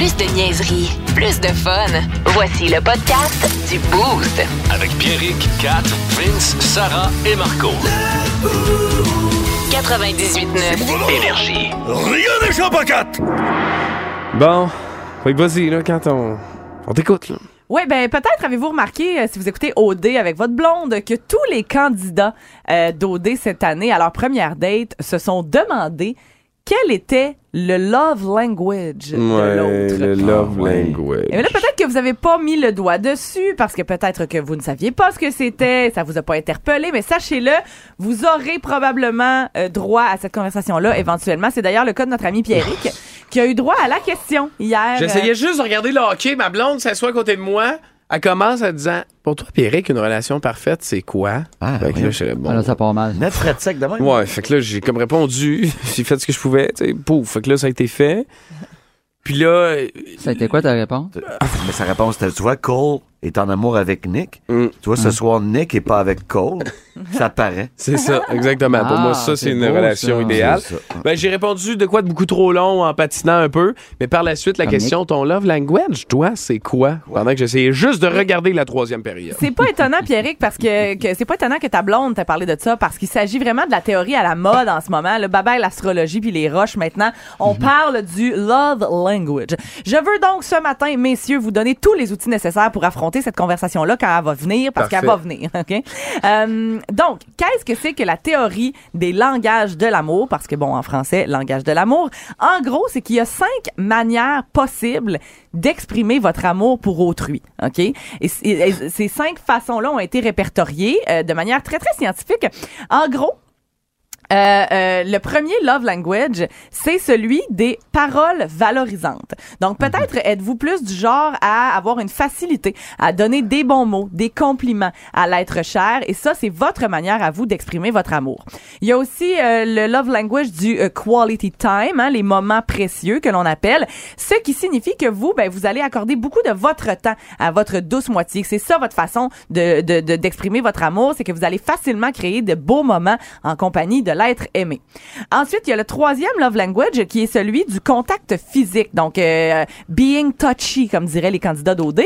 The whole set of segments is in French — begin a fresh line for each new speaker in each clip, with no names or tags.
Plus de niaiserie, plus de fun. Voici le podcast du Boost.
Avec Pierrick, Kat, Vince, Sarah et Marco.
98.9.
Énergie.
Rien n'échappe à quatre!
Bon, fait que vas-y, là, quand on, on t'écoute, là.
Oui, ben peut-être avez-vous remarqué, euh, si vous écoutez OD avec votre blonde, que tous les candidats euh, d'OD cette année, à leur première date, se sont demandé quel était le love language de l'autre.
le love language.
Et là, peut-être que vous avez pas mis le doigt dessus parce que peut-être que vous ne saviez pas ce que c'était, ça vous a pas interpellé, mais sachez-le, vous aurez probablement euh, droit à cette conversation-là éventuellement. C'est d'ailleurs le cas de notre ami Pierrick qui a eu droit à la question hier.
J'essayais juste de regarder le hockey. Ma blonde s'assoit à côté de moi. Elle commence en disant Pour toi, Pierrick, une relation parfaite, c'est quoi?
Ah,
Fait que
oui.
là, je bon.
Ah, là, ça part mal.
Net frais de sec.
Ouais, fait que là, j'ai comme répondu, j'ai fait ce que je pouvais, tu sais, pouf, fait que là, ça a été fait. Puis là,
Ça a été quoi ta réponse?
Mais sa réponse était, tu vois, Cole est en amour avec Nick.
Mm.
Tu vois, ce soir, Nick est pas avec Cole. ça paraît.
c'est ça, exactement. Pour
Ah,
moi, ça,
c'est
c'est une
beau,
relation
ça.
idéale. Ben, j'ai répondu de quoi de beaucoup trop long en patinant un peu. Mais par la suite, la
Comme
question, ton love language, toi, c'est quoi? Pendant que j'essayais juste de regarder la troisième période.
C'est pas étonnant, Pierrick, parce que, que c'est pas étonnant que ta blonde t'a parlé de ça, parce qu'il s'agit vraiment de la théorie à la mode en ce moment. Le baba l'astrologie puis les roches maintenant. On parle du love language. Je veux donc ce matin, messieurs, vous donner tous les outils nécessaires pour affronter cette conversation-là quand elle va venir, parce qu'elle va venir. OK? Euh, donc, qu'est-ce que c'est que la théorie des langages de l'amour? Parce que, bon, en français, langage de l'amour. En gros, c'est qu'il y a cinq manières possibles d'exprimer votre amour pour autrui. OK? Et ces cinq façons-là ont été répertoriées euh, de manière très, très scientifique. En gros, euh, euh, le premier love language, c'est celui des paroles valorisantes. Donc peut-être êtes-vous plus du genre à avoir une facilité à donner des bons mots, des compliments, à l'être cher, et ça c'est votre manière à vous d'exprimer votre amour. Il y a aussi euh, le love language du euh, quality time, hein, les moments précieux que l'on appelle, ce qui signifie que vous, ben vous allez accorder beaucoup de votre temps à votre douce moitié. C'est ça votre façon de de- de- d'exprimer votre amour, c'est que vous allez facilement créer de beaux moments en compagnie de l'être aimé. Ensuite, il y a le troisième love language qui est celui du contact physique. Donc, euh, being touchy, comme diraient les candidats d'OD.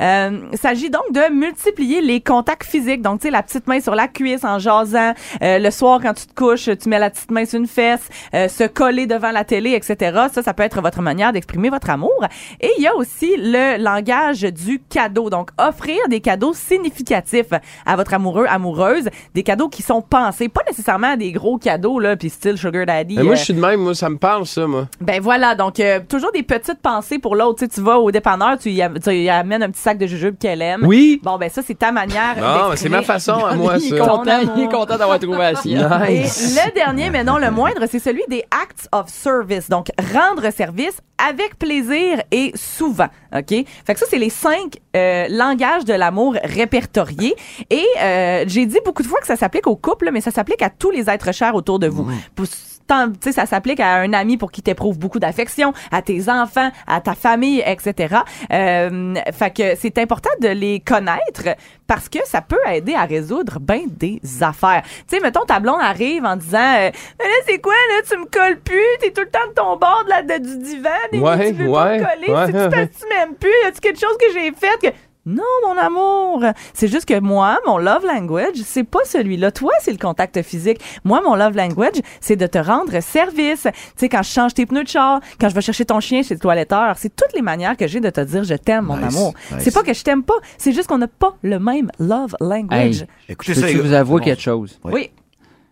Euh, s'agit donc de multiplier les contacts physiques. Donc, tu sais, la petite main sur la cuisse en jasant. Euh, le soir, quand tu te couches, tu mets la petite main sur une fesse. euh, se coller devant la télé, etc. Ça, ça peut être votre manière d'exprimer votre amour. Et il y a aussi le langage du cadeau. Donc, offrir des cadeaux significatifs à votre amoureux, amoureuse. Des cadeaux qui sont pensés, pas nécessairement des gros cadeaux, là, puis style sugar daddy.
Mais moi,
euh,
je suis de même, moi, ça me parle, ça, moi.
ben voilà, donc euh, toujours des petites pensées pour l'autre. Tu sais, tu vas au dépanneur, tu y, am- tu y amènes un petit sac de jujubes qu'elle aime.
Oui.
Bon, ben ça, c'est ta manière
Non, mais c'est ma façon à moi,
il, est
ça.
content,
Ton
il est content d'avoir trouvé la sienne.
Et le dernier, mais non le moindre, c'est celui des acts of service. Donc, rendre service avec plaisir et souvent. OK? Fait que ça, c'est les cinq euh, langages de l'amour répertoriés. Et euh, j'ai dit beaucoup de fois que ça s'applique au couple, mais ça s'applique à tous les êtres chers autour de vous. Pour- tu sais, ça s'applique à un ami pour qui t'éprouve beaucoup d'affection, à tes enfants, à ta famille, etc. Euh, fait que c'est important de les connaître parce que ça peut aider à résoudre ben des affaires. Tu sais, mettons, ta blonde arrive en disant euh, Mais là, c'est quoi, là, tu me colles plus, t'es tout le temps de ton bord de la, de- du divan, et
Ouais,
tu veux pas
ouais,
me coller,
ouais.
que tu m'aimes plus, y a-tu quelque chose que j'ai fait que... Non, mon amour. C'est juste que moi, mon love language, c'est pas celui-là. Toi, c'est le contact physique. Moi, mon love language, c'est de te rendre service. Tu sais, quand je change tes pneus de char, quand je vais chercher ton chien chez le toiletteur, c'est toutes les manières que j'ai de te dire je t'aime, mon
Nice,
amour.
nice.
C'est pas que je t'aime pas, c'est juste qu'on n'a pas le même love language.
Hey,
Écoutez
peux-tu
ça,
vous
gars.
avouer
Bon.
quelque chose?
Ouais.
Oui.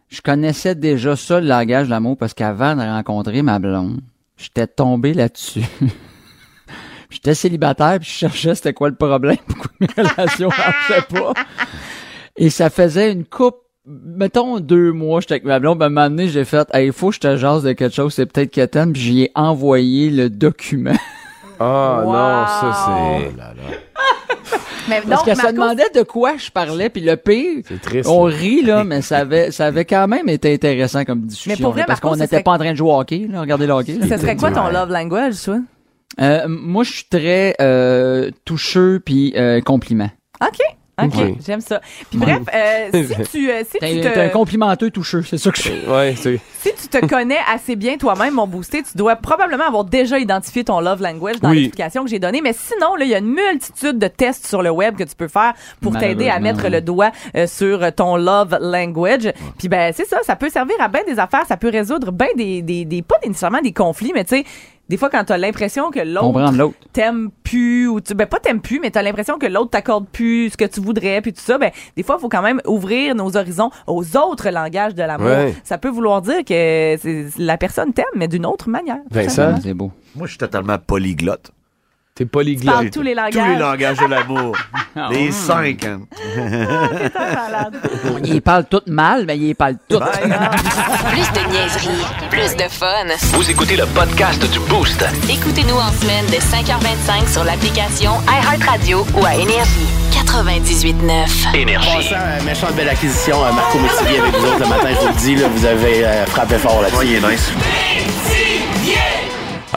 Je connaissais déjà ça, le langage de l'amour, parce qu'avant de rencontrer ma blonde, j'étais tombé là-dessus. j'étais célibataire, puis je cherchais c'était quoi le problème, pourquoi mes relations marchaient pas. Et ça faisait une coupe, mettons deux mois, j'étais avec ma blonde, ben, à un moment donné, j'ai fait, hey, il faut que je te jase de quelque chose, c'est peut-être qu'elle t'aime, puis j'y ai envoyé le document.
Ah,
Wow.
non, ça, c'est.
Oh là là.
Mais
Parce
donc,
qu'elle se
Marco,
demandait de quoi je parlais, puis le pire,
C'est triste.
on rit, là, mais ça avait, ça avait quand même été intéressant comme discussion.
Mais pour vrai,
là, parce qu'on n'était
serait-
pas en train de jouer au hockey, là, regarder le hockey. là.
ce serait quoi ton love language, toi?
Euh, moi, je suis très euh, toucheux puis euh, compliment.
OK. OK, j'aime ça. Puis bref, euh, si tu, euh, si tu
T'es
te...
t'es un complimenteux toucheux, c'est ça que je suis.
Ouais, c'est.
Si tu te connais assez bien toi-même, mon boosté, tu dois probablement avoir déjà identifié ton love language dans
Oui.
l'explication que j'ai donnée. Mais sinon, là, il y a une multitude de tests sur le web que tu peux faire pour t'aider à mettre le doigt euh, sur ton love language. Puis ben, c'est ça, ça peut servir à bien des affaires, ça peut résoudre bien des, des, des, pas nécessairement des conflits, mais tu sais, des fois quand t'as l'impression que l'autre t'aimes plus ou tu ben pas t'aimes plus mais t'as l'impression que l'autre t'accorde plus ce que tu voudrais puis tout ça ben des fois il faut quand même ouvrir nos horizons aux autres langages de l'amour
Ouais.
ça peut vouloir dire que c'est- la personne t'aime mais d'une autre manière
Vincent,
C'est beau.
Moi, je suis totalement polyglotte.
T'es
tu
polyglotte.
parles tous les
Tous les
langages
langages de l'amour.
Ah,
les cinq. hein.
Malade.
Il parle tout mal, mais il parle tout.
Plus de niaiserie, plus de fun.
Vous écoutez le podcast du Boost.
Écoutez-nous en semaine de 5h25 sur l'application iHeartRadio ou à Énergie. 98.9.
Énergie.
Passant, euh, méchante belle acquisition, euh, Marco Métivier avec vous autres le matin, je vous le dis, là, vous avez euh, frappé fort là-dessus.
Ouais, il est nice.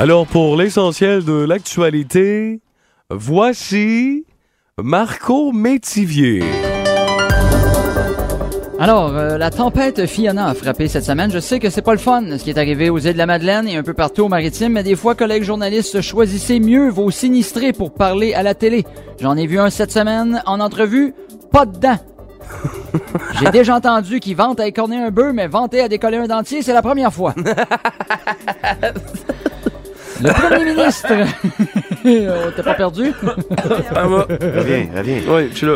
Alors, pour l'essentiel de l'actualité, voici Marco Métivier.
Alors, euh, la tempête Fiona a frappé cette semaine. Je sais que c'est pas le fun, ce qui est arrivé aux îles de la Madeleine et un peu partout au maritime, mais des fois, collègues journalistes, choisissez mieux vos sinistrés pour parler à la télé. J'en ai vu un cette semaine en entrevue, pas dedans. J'ai déjà entendu qu'il vante à écorner un bœuf, mais vanter à décoller un dentier, c'est la première fois. Le premier ministre... Oh, T'es pas perdu?
Reviens, reviens.
Oui, je suis là.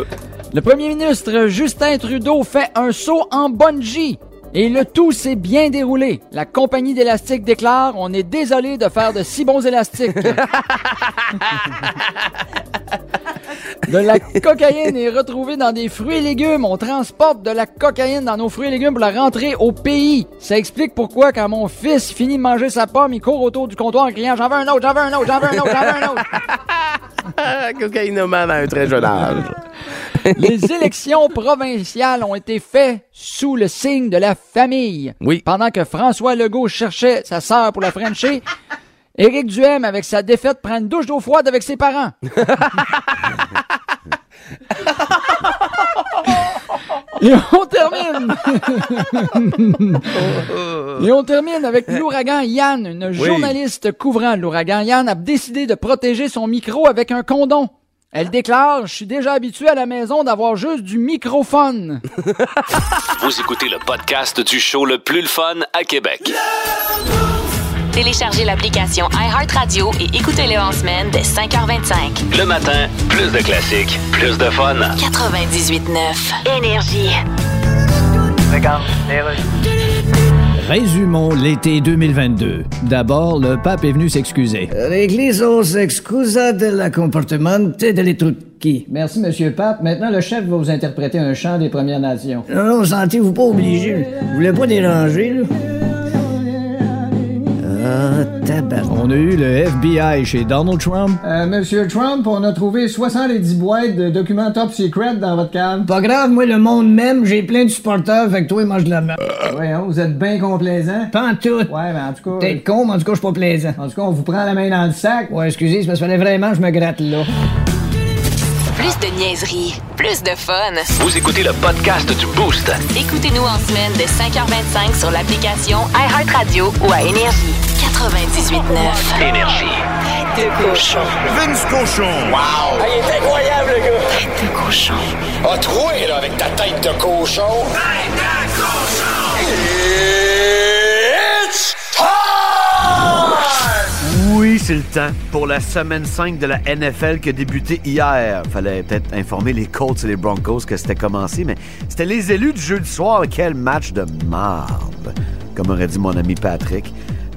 Le premier ministre Justin Trudeau fait un saut en bungee. Et le tout s'est bien déroulé. La compagnie d'élastique déclare On est désolé de faire de si bons élastiques. de la cocaïne est retrouvée dans des fruits et légumes. On transporte de la cocaïne dans nos fruits et légumes pour la rentrer au pays. Ça explique pourquoi, quand mon fils finit de manger sa pomme, il court autour du comptoir en criant J'en veux un autre, j'en veux un autre, j'en veux un autre, j'en veux un autre.
Cocaïnomane à un très jeune âge.
Les élections provinciales ont été faites sous le signe de la famille.
Oui.
Pendant que François Legault cherchait sa sœur pour la Frencher, Éric Duhem, avec sa défaite, prend une douche d'eau froide avec ses parents. Et on termine. Et on termine avec l'ouragan Yann, une journaliste couvrant l'ouragan Yann a décidé de protéger son micro avec un condom. Elle déclare, je suis déjà habituée à la maison d'avoir juste du microphone.
Vous écoutez le podcast du show le plus le fun à Québec.
Téléchargez l'application iHeartRadio et écoutez-le en semaine dès 5h25.
Le matin, plus de classiques, plus de fun.
98.9. Énergie.
Résumons l'été 2022. D'abord, le pape est venu s'excuser.
L'Église s'excusa del comportamento delle trucchi.
Merci, Monsieur le Pape. Maintenant, le chef va vous interpréter un chant des Premières Nations.
Non, non, sentez-vous pas obligé? Vous voulez pas déranger, là? Ah, tabac.
On a eu le FBI chez Donald Trump. Euh, Monsieur Trump, on a trouvé 70 boîtes de documents top secret dans votre cave.
Pas grave, moi, le monde m'aime, j'ai plein de supporters, fait que toi, mange de la merde.
Voyons, vous êtes bien complaisant.
Pas en tout.
Ouais, mais en tout cas...
Peut-être con, mais en tout cas, je suis pas plaisant.
En tout cas, on vous prend la main dans le sac.
Ouais, excusez, c'est parce qu'il fallait vraiment que je me gratte là.
Plus de niaiserie, plus de fun.
Vous écoutez le podcast du Boost.
Écoutez-nous en semaine de 5h25 sur l'application iHeartRadio ou à Énergie. 98.9.
Énergie.
Tête de cochon.
Vince Cochon. Wow!
il est incroyable, le gars. Tête de cochon.
A troué, là, avec ta tête de cochon. Tête de cochon! It's
C'est le temps pour la semaine 5 de la NFL qui a débuté hier. Fallait peut-être informer les Colts et les Broncos que c'était commencé, mais c'était les élus du jeudi soir. Quel match de marde, comme aurait dit mon ami Patrick.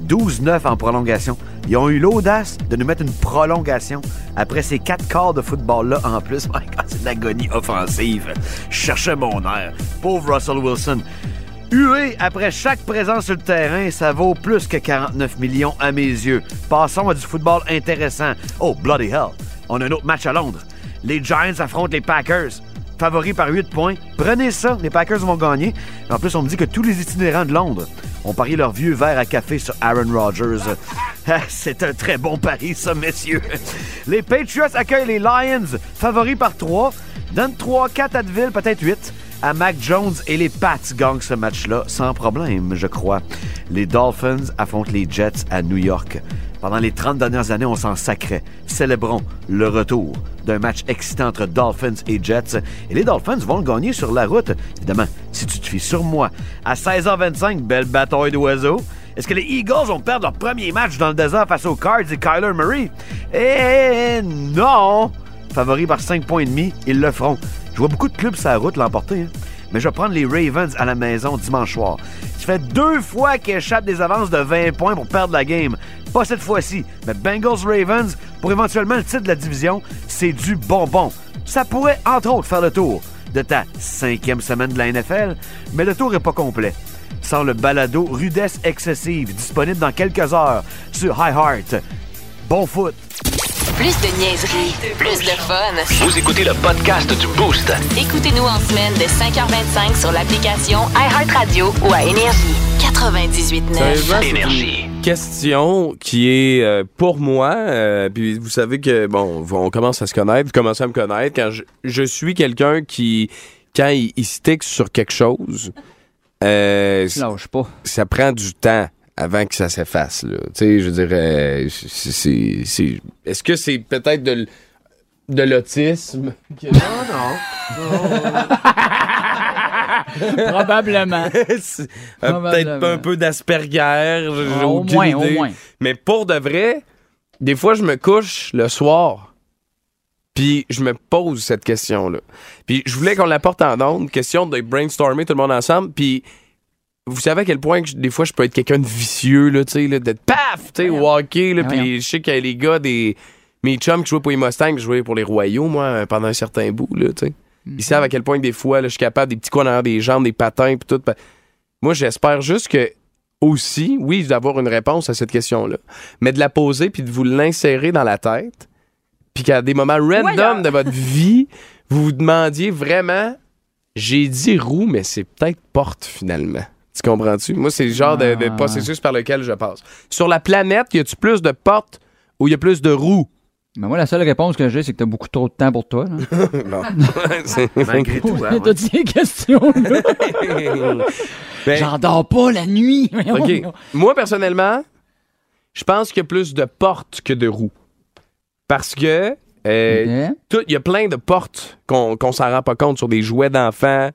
12-9 en prolongation. Ils ont eu l'audace de nous mettre une prolongation après ces quatre quarts de football-là en plus. C'est de l'agonie offensive. Je cherchais mon air. Pauvre Russell Wilson. Hué après chaque présence sur le terrain, ça vaut plus que 49 millions à mes yeux. Passons à du football intéressant. Oh, bloody hell. On a un autre match à Londres. Les Giants affrontent les Packers. Favoris par 8 points. Prenez ça, les Packers vont gagner. En plus, on me dit que tous les itinérants de Londres ont parié leur vieux verre à café sur Aaron Rodgers. Ah, C'est un très bon pari, ça, messieurs. Les Patriots accueillent les Lions, favoris par 3. Donne 3, 4 Advil, peut-être 8 à Mac Jones et les Pats gagnent ce match-là sans problème, je crois. Les Dolphins affrontent les Jets à New York. Pendant les 30 dernières années, on s'en sacrait. Célébrons le retour d'un match excitant entre Dolphins et Jets. Et les Dolphins vont le gagner sur la route. Évidemment, si tu te fies sur moi. À 16h25, belle bataille d'oiseaux. Est-ce que les Eagles vont perdre leur premier match dans le désert face aux Cards et Kyler Murray? Eh non! Favoris par 5 points et demi, ils le feront. Je vois beaucoup de clubs sur route l'emporter, hein. mais je vais prendre les Ravens à la maison dimanche soir. Ça fait deux fois qu'ils échappent des avances de 20 points pour perdre la game. Pas cette fois-ci, mais Bengals-Ravens, pour éventuellement le titre de la division, c'est du bonbon. Ça pourrait, entre autres, faire le tour de ta cinquième semaine de la NFL, mais le tour est pas complet. Sans le balado Rudesse excessive, disponible dans quelques heures sur iHeart. Bon foot!
Plus de niaiserie, plus de fun.
Vous écoutez le podcast du Boost.
Écoutez-nous en semaine de 5h25 sur l'application iHeartRadio ou à Énergie. 98.9.
Sérieusement, c'est
Énergie.
une question qui est euh, pour moi, euh, puis vous savez que, bon, on commence à se connaître, vous commencez à me connaître, quand je, je suis quelqu'un qui, quand il, il stick sur quelque chose, euh,
Tu lâches pas.
ça prend du temps avant que ça s'efface. là. Tu sais, je dirais, c'est, c'est- c'est- est-ce que c'est peut-être de, l- de l'autisme? Que-
Probablement.
C'est, euh, peut-être
Probablement.
un peu d'asperger,
au moins, au moins.
Mais pour de vrai, des fois, je me couche le soir, puis je me pose cette question-là. Puis je voulais qu'on la porte en ondes, question de brainstormer tout le monde ensemble, puis vous savez à quel point que je- des fois je peux être quelqu'un de vicieux, là, tu sais, là, d'être paf, tu sais, au hockey, là, puis je sais que les gars des... Mes chums qui jouaient pour les Mustangs, qui jouaient pour les Royaux, moi, pendant un certain bout, là, tu sais. Ils savent à quel point que des fois, là, je suis capable des petits coins derrière des jambes, des patins, puis tout. Pa- Moi, j'espère juste que aussi, oui, d'avoir une réponse à cette question-là, mais de la poser puis de vous l'insérer dans la tête, puis qu'à des moments random de votre vie, vous vous demandiez vraiment, j'ai dit roue, mais c'est peut-être porte finalement. Tu comprends-tu? Moi, c'est le genre de, de
Ah,
processus par lequel je passe. Sur la planète, y a-tu plus de portes ou y a plus de roues?
Mais moi, la seule réponse que j'ai, c'est que t'as beaucoup trop de temps pour toi. là.
C'est-
Malgré tout, hein,
T'as dit les questions, là.
Ben,
J'en dors pas la nuit.
OK. Moi, personnellement, je pense qu'il y a plus de portes que de roues. Parce que euh, il y a plein de portes qu'on qu'on s'en rend pas compte sur des jouets d'enfants.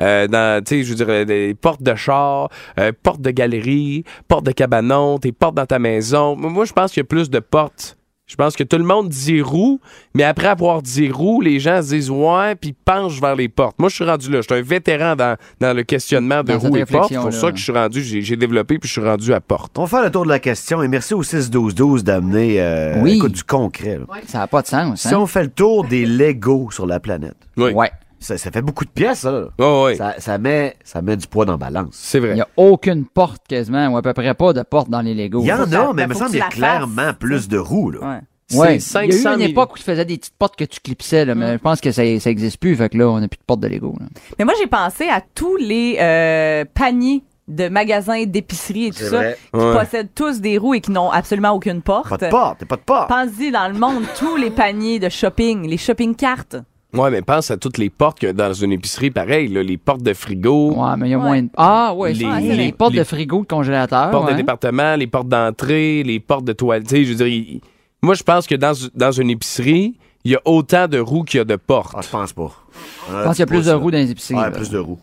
Euh, dans, tu sais, je veux dire, euh, des portes de char, euh, portes de galerie, portes de cabanon, tes portes dans ta maison. Moi, je pense qu'il y a plus de portes. Je pense que tout le monde dit roue, mais après avoir dit roue, les gens se disent ouais, puis penchent vers les portes. Moi, je suis rendu là. Je suis un vétéran dans, dans le questionnement de roue et portes. C'est pour ça que je suis rendu, j'ai j'ai développé, puis je suis rendu à porte.
On va faire le tour de la question et merci au 6-12-12 d'amener euh,
Oui.
du concret. là.
Ça n'a pas de sens.
Si
Hein?
on fait le tour des Legos sur la planète,
Oui.
Ouais.
Ça, ça fait beaucoup de pièces, ça. là.
Oh, oui.
Ça, ça met, ça met du poids dans la balance.
C'est
Il
vrai.
n'y a aucune porte quasiment, ou à peu près pas de porte dans les Legos.
Il y en a, mais il me semble qu'il y a clairement plus de roues. Là.
Ouais.
Ouais.
C'est
Il y a eu
500
une
000.
époque où tu faisais des petites portes que tu clipsais, là, mais je pense que ça, ça existe plus. Fait que là, on n'a plus de porte de Lego. là.
Mais moi, j'ai pensé à tous les euh, paniers de magasins, d'épicerie et tout ça,
vrai.
qui
Ouais.
possèdent tous des roues et qui n'ont absolument aucune porte.
Pas de porte, pas de porte.
Pense-y, dans le monde, tous les paniers de shopping, les shopping cartes.
Ouais, mais pense à toutes les portes que dans une épicerie, pareil, là, les portes de frigo,
Ouais, mais il y a
Ouais.
moins de... Ah, ouais,
Les-
ça,
les-
les, portes
les-
de frigo, de congélateur.
les portes
ouais.
de département, les portes d'entrée, les portes de toilette. Tu sais, je veux dire, il- moi, je pense que dans, dans une épicerie, il y a autant de roues qu'il y a de portes.
Ah, je pense pas.
Je pense qu'il y a plus de roues dans les épiceries.
Ouais,
là.
plus de roues.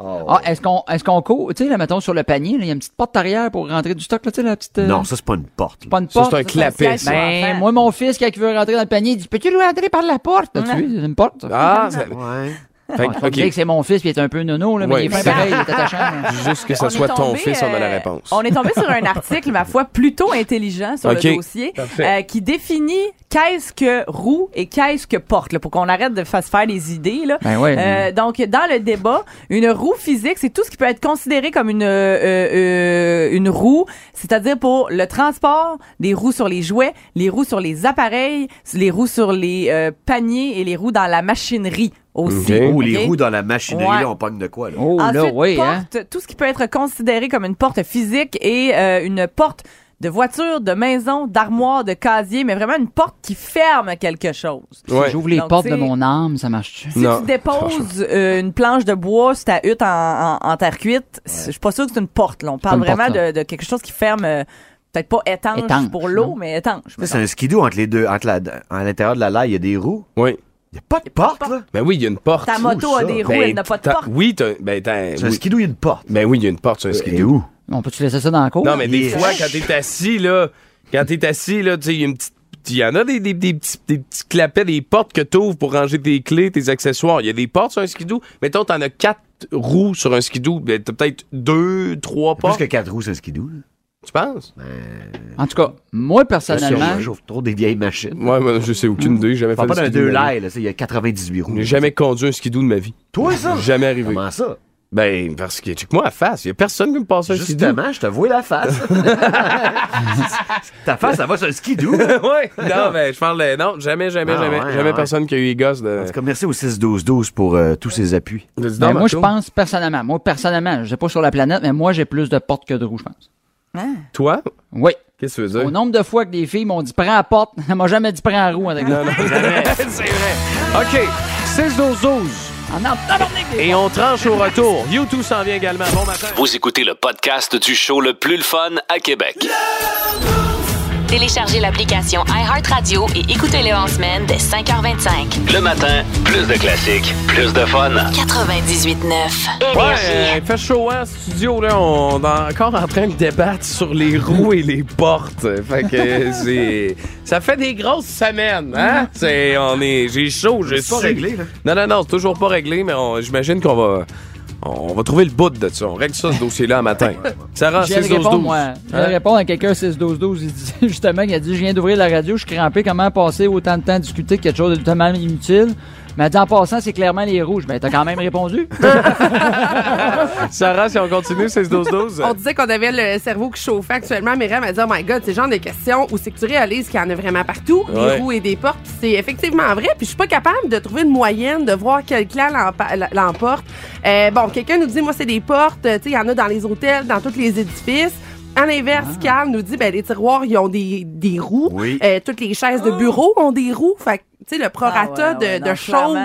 Ah,
Ah, est-ce qu'on est-ce qu'on court, tu sais, là, mettons, sur le panier, là, il y a une petite porte arrière pour rentrer du stock, là, tu sais, la petite... euh,
Non, ça, c'est pas une porte. là.
pas une
Ça,
porte.
c'est un clapet, ça.
Ben, moi, mon fils, quand il veut rentrer dans le panier, il dit, peux-tu lui rentrer par la porte? T'as-tu
Ouais.
vu? C'est une porte.
Ah, ça-
Ouais.
fait
Bon,
que,
que c'est mon fils, puis il est un peu nono, là, mais
Ouais.
il est fin pareil, il est attachant.
Juste que
On
ce
est
soit ton fils, on a la
euh,
réponse.
On est tombé sur un article, ma foi, plutôt intelligent sur
Ok.
le dossier, euh, qui définit qu'est-ce que roue et qu'est-ce que porte, là, pour qu'on arrête de se faire des idées. Là.
Ben ouais.
Euh, donc, dans le débat, une roue physique, c'est tout ce qui peut être considéré comme une euh, euh, une roue, c'est-à-dire pour le transport, des roues sur les jouets, les roues sur les appareils, les roues sur les euh, paniers et les roues dans la machinerie aussi.
Ok.
Ou les roues dans la machinerie,
Ouais.
là, on pogne de quoi, là?
Oh, là,
Ensuite,
oui, hein?
porte, tout ce qui peut être considéré comme une porte physique et euh, une porte de voiture, de maison, d'armoire, de casier, mais vraiment une porte qui ferme quelque chose.
Si j'ouvre les
Donc,
portes de mon âme, ça marche-tu?
Si tu déposes euh, une planche de bois sur ta hutte en, en- en terre cuite, c'est- je suis pas sûre que c'est une porte. Là. On parle
porte,
vraiment de, de quelque chose qui ferme, euh, peut-être pas étanche,
Étanche,
pour l'eau, mais étanche.
C'est un skidoo entre les deux. Entre la, à l'intérieur de la laille, il y a des roues.
Oui.
Il n'y a pas de porte, là.
Ben oui, il y a une porte.
Ta moto a des roues,
Ben,
elle n'a pas de porte.
Oui, t'as- ben, t'as-
un
oui.
skidoo, il y a une porte.
Ben oui, il y a une porte sur un
Et
skidoo.
On peut-tu laisser ça dans la cour?
Non, mais des
Yeah.
fois, quand t'es assis, là, quand t'es assis, là, tu sais, il y a une petite. Il y en a des, des, des petits, des petits clapets, des portes que t'ouvres pour ranger tes clés, tes accessoires. Il y a des portes sur un skidoo. Mettons, t'en as quatre roues sur un skidoo. Ben, t'as peut-être deux, trois
Plus
portes.
que quatre roues, c'est un skidoo. là.
Tu penses?
En tout cas, moi, personnellement,
J'ouvre trop des vieilles machines.
Ouais, moi, je sais aucune idée. J'ai jamais
Je parle
fait
pas d'un deux c'est- Il y a 98 roues.
J'ai jamais conduit un skidoo de ma vie.
Toi, ça?
Jamais arrivé.
Comment ça?
Ben, parce que, check-moi la face. Il y a personne qui me passe un skidoo.
Justement, je te vois la face. Ta face, ça va sur un skidoo.
ouais. Non, ben, je parle de- Non, jamais, jamais,
Ah,
jamais.
ouais,
jamais
ouais.
personne qui a eu les gosses de.
En tout cas, merci au 6-12-12 pour euh, tous ces appuis.
de-
ben, moi, je pense personnellement, moi, personnellement, je sais pas sur la planète, mais moi, j'ai plus de portes que de roues, je pense.
Toi?
Oui.
Qu'est-ce que tu veux
Au
dire?
nombre de fois que des filles m'ont dit prends la porte, elle m'a jamais dit prends la roue avec
Non, non, jamais. C'est vrai. OK. 6-12-12. Et on tranche au retour. YouTube s'en vient également. Bon matin.
Vous écoutez le podcast du show le plus le fun à Québec.
Téléchargez l'application iHeartRadio et écoutez-le en semaine dès 5h25.
Le matin, plus de classiques, plus de fun.
98.9
Ouais, euh, il fait chaud hein, studio là, on est encore en train de débattre sur les roues et les portes. Fait que c'est ça fait des grosses semaines, hein? C'est on est j'ai chaud, je
C'est pas réglé, là.
Non non non, c'est toujours pas réglé mais on- j'imagine qu'on va on va trouver le bout de ça. On règle ça ce dossier là un matin. Sarah,
Je viens de
6 12
répondre,
12.
moi. Je
Hein?
répondre à quelqu'un 6-12-12. Il dit, justement, il a dit, je viens d'ouvrir la radio, je suis crampé, comment passer autant de temps à discuter quelque chose de totalement inutile? Mais dit, en passant, c'est clairement les rouges. Ben, t'as quand même répondu.
Sarah, si on continue 6 12 12.
On disait qu'on avait le cerveau qui chauffait actuellement. Myriam a dit, oh my god, c'est le genre de questions où c'est que tu réalises qu'il y en a vraiment partout,
Ouais.
des roues et des portes. C'est effectivement vrai. Puis je suis pas capable de trouver une moyenne, de voir quel clan l'emporte. Euh, bon, quelqu'un nous dit, moi, c'est des portes. euh, Tu sais, il y en a dans les hôtels, dans tous les édifices. À l'inverse, Carl nous dit, ben, les tiroirs, ils ont des, des roues.
Oui.
Euh, toutes les chaises de bureau ont des roues. Fait sais, le prorata
Ah ouais, ouais,
de,
non,
de choses.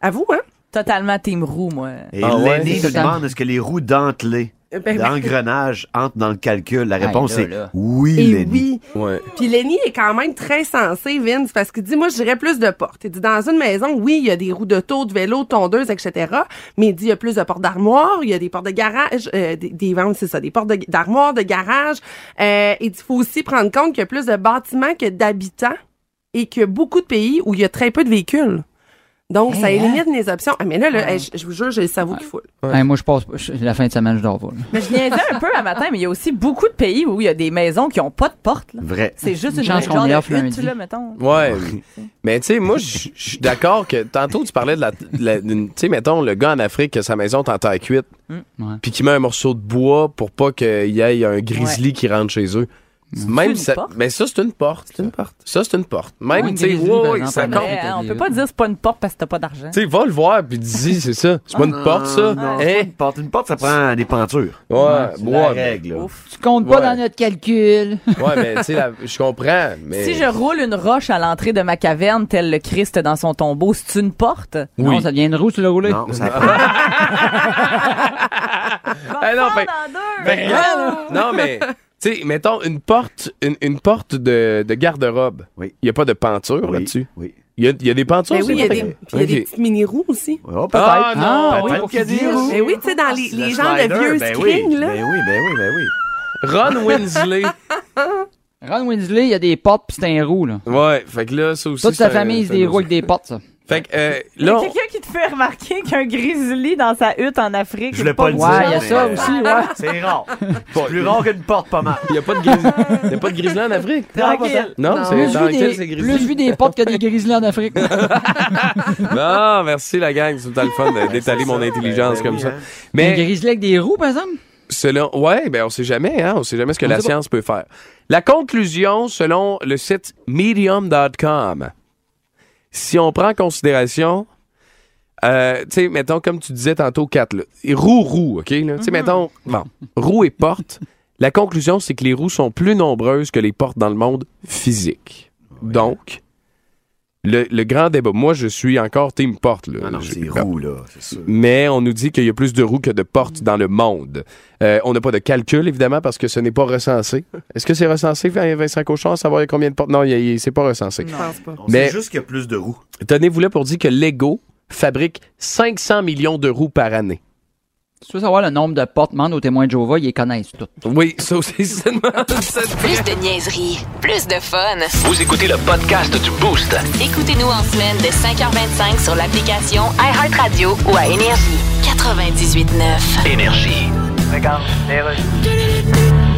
À vous, hein?
Totalement team roux, moi.
Et
Ah ouais?
Lenny
C'est
nous demande est-ce que les roues dentelées
Ben, ben,
d'engrenage entrent dans le calcul? La réponse
là,
est
là.
oui,
Et
Lenny.
oui.
Ouais.
Puis Lenny est quand même très sensé, Vince, parce qu'il dit, moi, je dirais plus de portes. Il dit, dans une maison, oui, il y a des roues d'auto, de vélo, de tondeuse, etc. Mais il dit, il y a plus de portes d'armoire, il y a des portes de garage, euh, des, des ventes, c'est ça, des portes de- d'armoire, de, garage. Euh, il dit, faut aussi prendre compte qu'il y a plus de bâtiments que d'habitants et qu'il y a beaucoup de pays où il y a très peu de véhicules. Donc, ça
hein?
élimine les options. Ah, mais là, je, je vous jure, j'ai le cerveau qui fout.
Hey, moi, je passe La fin de semaine, je dors pas.
Mais je niaisais un peu à matin, mais il y a aussi beaucoup de pays où il y a des maisons qui ont pas de porte. là.
Vrai.
C'est juste
Une chance
genre
qu'on est
de
off
hutte,
lundi.
là, mettons.
Ouais. Mais tu sais, moi, je suis d'accord que tantôt, tu parlais de la. tu sais, mettons, le gars en Afrique, que sa maison est en terre cuite,
Ouais.
puis qui met un morceau de bois pour pas qu'il y ait un grizzly qui rentre chez eux. Même
une
ça,
porte?
mais ça c'est une porte. C'est une porte. Ça c'est une porte. Même
Ouais,
tu sais, ouais, ouais, ça compte.
Mais, hein, on peut pas dire c'est pas une porte parce que t'as pas d'argent.
Tu sais, va le voir puis dis c'est ça. C'est pas une porte ça.
Non, c'est pas
Hein?
une porte. Une porte, ça prend des pentures.
Ouais,
C'est la
ouais.
règle.
Tu comptes pas
Ouais.
dans notre calcul.
Ouais, mais tu sais, je comprends. Mais
Si je roule une roche à l'entrée de ma caverne, tel le Christ dans son tombeau, c'est une porte?
Oui.
Non, ça devient une roue, tu l'as roulé.
Ça prend.
Ah non, mais, tu sais, mettons une porte, une, une porte de, de garde-robe. Il
Oui.
n'y a pas de penture
Oui,
là-dessus?
Oui.
Il y a, il y a des pentures.
Ben oui, il y a des,
vrai?
puis il y a des
Ok.
petites mini-roues aussi.
Oh, peut-être.
Ah non,
Ah,
Peut-être
oui, pour
qu'il y a
qu'ils
des roues.
Ben oui, tu sais, dans les,
Le
les genres de vieux
ben oui,
là.
Ben oui, ben oui, ben oui.
Ron Winsley.
Ron Winsley, il y a des portes pis c'est un roux, là.
ouais, fait que là, ça aussi.
Toute
c'est
sa
un-
famille,
c'est
c'est des
un
roues avec des portes, ça.
Fait que euh,
Il y a
là, on-
quelqu'un qui te fait remarquer qu'un grizzly dans sa hutte en Afrique.
Je voulais pas le dire.
Ouais, il y a
mais,
ça aussi, ouais.
C'est rare. C'est plus rare qu'une porte, pas mal.
il n'y a pas de grizzly. Il y a pas de grizzly en Afrique.
Tranquille.
Non,
Non.
c'est
Plus vu,
tranquille,
des,
c'est
plus
grizzly.
vu des portes que des grizzlies en Afrique.
Non, merci la gang, c'est tout le temps le fun de- d'étaler mon intelligence
Ben
comme
oui,
ça.
hein.
Mais...
Mais
Un grizzly avec des roues, par exemple?
selon, ouais, ben on sait jamais, hein, on sait jamais ce que
On
la science peut faire. La conclusion, selon le site medium.com, si on prend en considération, euh, tu sais, mettons, comme tu disais tantôt, 4, là, et roue, roue, OK? là, Tu sais, mettons, bon, roue et porte, La conclusion, c'est que les roues sont plus nombreuses que les portes dans le monde physique. Donc, le, le grand débat, moi, je suis encore team porte. Là.
Ah non, c'est roux, là, c'est sûr.
mais on nous dit qu'il y a plus de roues que de portes dans le monde. Euh, on n'a pas de calcul, évidemment, parce que ce n'est pas recensé. Est-ce que c'est recensé, Vin- Vincent Cochon, à savoir combien de portes? Non, il y a- il- c'est pas recensé.
Je pense pas.
On
Mais-
sait juste qu'il y a plus de roues.
Tenez-vous là pour dire que Lego fabrique 500 millions de roues par année.
Si tu veux savoir le nombre de portes, demande aux témoins de Jéhovah, ils les connaissent toutes.
Oui, ça aussi, c'est
Plus de niaiserie, plus de fun.
Vous écoutez le podcast du Boost.
Écoutez-nous en semaine de 5h25 sur l'application iHeartRadio ou à Énergie. 98.9.
Énergie.